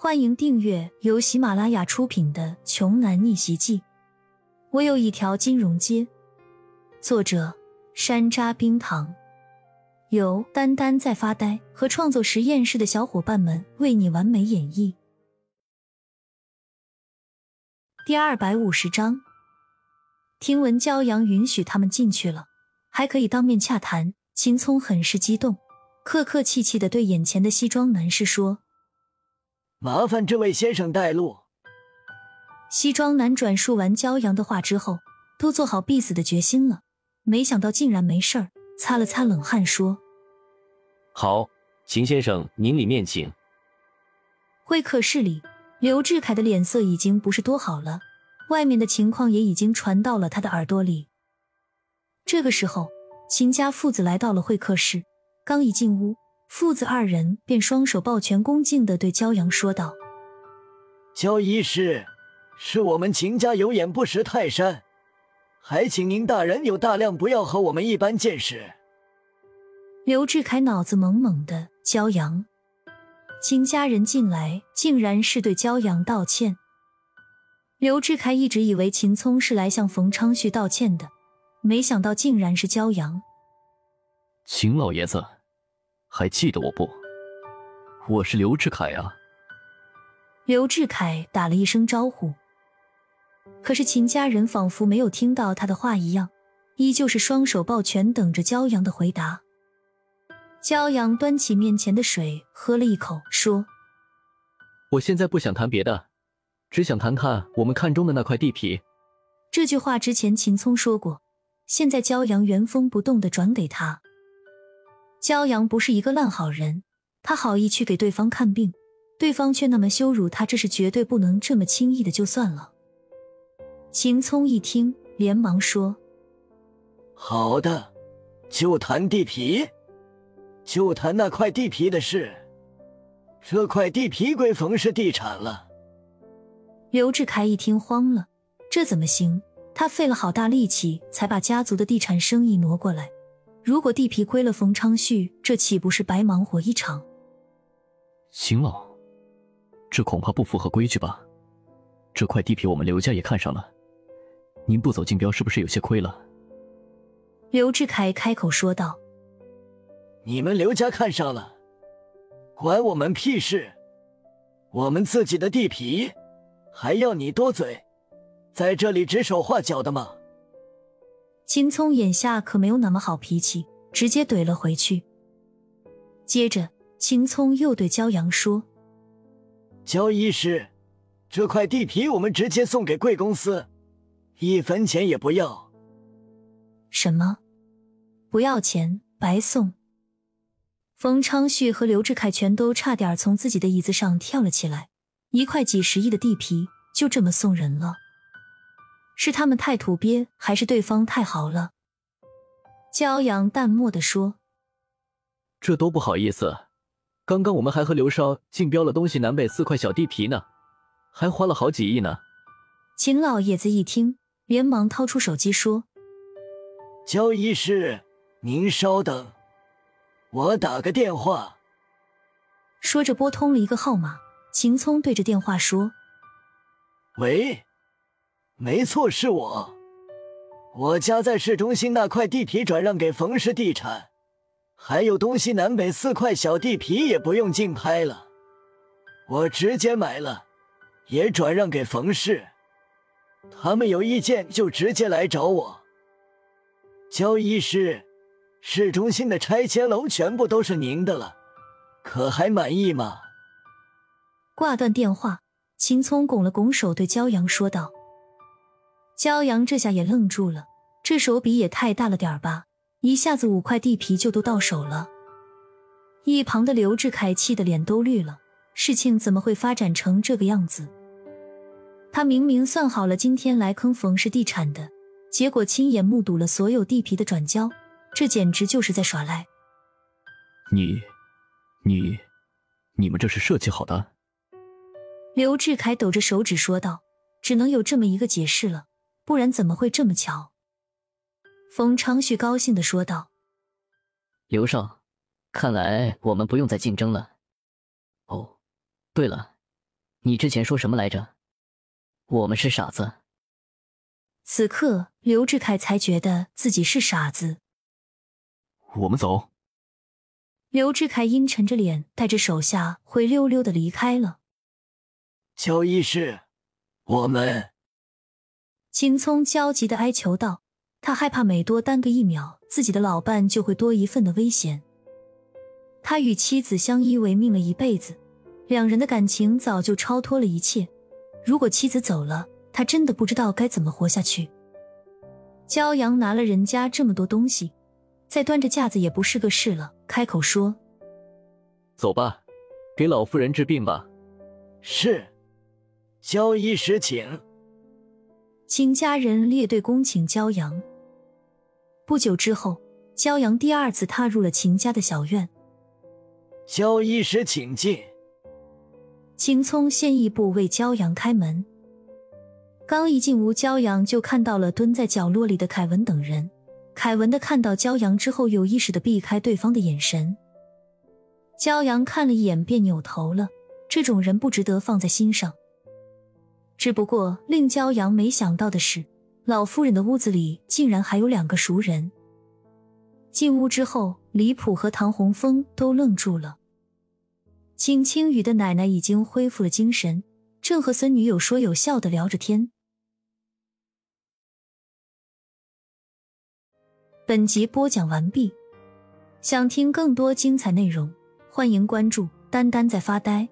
欢迎订阅由喜马拉雅出品的《穷男逆袭记》。我有一条金融街。作者：山楂冰糖，由丹丹在发呆和创作实验室的小伙伴们为你完美演绎。第二百五十章，听闻骄阳允许他们进去了，还可以当面洽谈。秦聪很是激动，客客气气的对眼前的西装男士说。麻烦这位先生带路。西装男转述完骄阳的话之后，都做好必死的决心了。没想到竟然没事儿，擦了擦冷汗说：“好，秦先生，您里面请。”会客室里，刘志凯的脸色已经不是多好了，外面的情况也已经传到了他的耳朵里。这个时候，秦家父子来到了会客室，刚一进屋。父子二人便双手抱拳，恭敬的对焦阳说道：“焦医师，是我们秦家有眼不识泰山，还请您大人有大量，不要和我们一般见识。”刘志凯脑子懵懵的，焦阳，秦家人进来，竟然是对焦阳道歉。刘志凯一直以为秦聪是来向冯昌旭道歉的，没想到竟然是焦阳。秦老爷子。还记得我不？我是刘志凯啊。刘志凯打了一声招呼，可是秦家人仿佛没有听到他的话一样，依旧是双手抱拳，等着骄阳的回答。骄阳端起面前的水喝了一口，说：“我现在不想谈别的，只想谈谈我们看中的那块地皮。”这句话之前秦聪说过，现在骄阳原封不动的转给他。骄阳不是一个烂好人，他好意去给对方看病，对方却那么羞辱他，这是绝对不能这么轻易的就算了。秦聪一听，连忙说：“好的，就谈地皮，就谈那块地皮的事。这块地皮归冯氏地产了。”刘志凯一听慌了，这怎么行？他费了好大力气才把家族的地产生意挪过来。如果地皮归了冯昌旭，这岂不是白忙活一场？秦老，这恐怕不符合规矩吧？这块地皮我们刘家也看上了，您不走竞标是不是有些亏了？刘志凯开口说道：“你们刘家看上了，管我们屁事！我们自己的地皮，还要你多嘴，在这里指手画脚的吗？”秦聪眼下可没有那么好脾气，直接怼了回去。接着，秦聪又对焦阳说：“焦医师，这块地皮我们直接送给贵公司，一分钱也不要。”什么？不要钱？白送？冯昌旭和刘志凯全都差点从自己的椅子上跳了起来。一块几十亿的地皮就这么送人了？是他们太土鳖，还是对方太好了？骄阳淡漠的说：“这多不好意思，刚刚我们还和刘少竞标了东西南北四块小地皮呢，还花了好几亿呢。”秦老爷子一听，连忙掏出手机说：“焦医师，您稍等，我打个电话。”说着拨通了一个号码，秦聪对着电话说：“喂。”没错，是我。我家在市中心那块地皮转让给冯氏地产，还有东西南北四块小地皮也不用竞拍了，我直接买了，也转让给冯氏。他们有意见就直接来找我。焦医师，市中心的拆迁楼全部都是您的了，可还满意吗？挂断电话，秦聪拱了拱手，对焦阳说道。骄阳这下也愣住了，这手笔也太大了点儿吧！一下子五块地皮就都到手了。一旁的刘志凯气得脸都绿了，事情怎么会发展成这个样子？他明明算好了今天来坑冯氏地产的，结果亲眼目睹了所有地皮的转交，这简直就是在耍赖！你、你、你们这是设计好的？刘志凯抖着手指说道：“只能有这么一个解释了。”不然怎么会这么巧？冯昌旭高兴的说道：“刘少，看来我们不用再竞争了。哦，对了，你之前说什么来着？我们是傻子。此刻，刘志凯才觉得自己是傻子。我们走。刘志凯阴沉着脸，带着手下灰溜溜的离开了。焦医师，我们。秦聪焦急的哀求道：“他害怕每多耽搁一秒，自己的老伴就会多一份的危险。他与妻子相依为命了一辈子，两人的感情早就超脱了一切。如果妻子走了，他真的不知道该怎么活下去。”焦阳拿了人家这么多东西，再端着架子也不是个事了，开口说：“走吧，给老夫人治病吧。”是，焦医师请。秦家人列队恭请骄阳。不久之后，骄阳第二次踏入了秦家的小院。焦医师，请进。秦聪先一步为骄阳开门。刚一进屋，骄阳就看到了蹲在角落里的凯文等人。凯文的看到骄阳之后，有意识的避开对方的眼神。骄阳看了一眼，便扭头了。这种人不值得放在心上。只不过令焦阳没想到的是，老夫人的屋子里竟然还有两个熟人。进屋之后，李普和唐洪峰都愣住了。秦清雨的奶奶已经恢复了精神，正和孙女有说有笑的聊着天。本集播讲完毕，想听更多精彩内容，欢迎关注“丹丹在发呆”。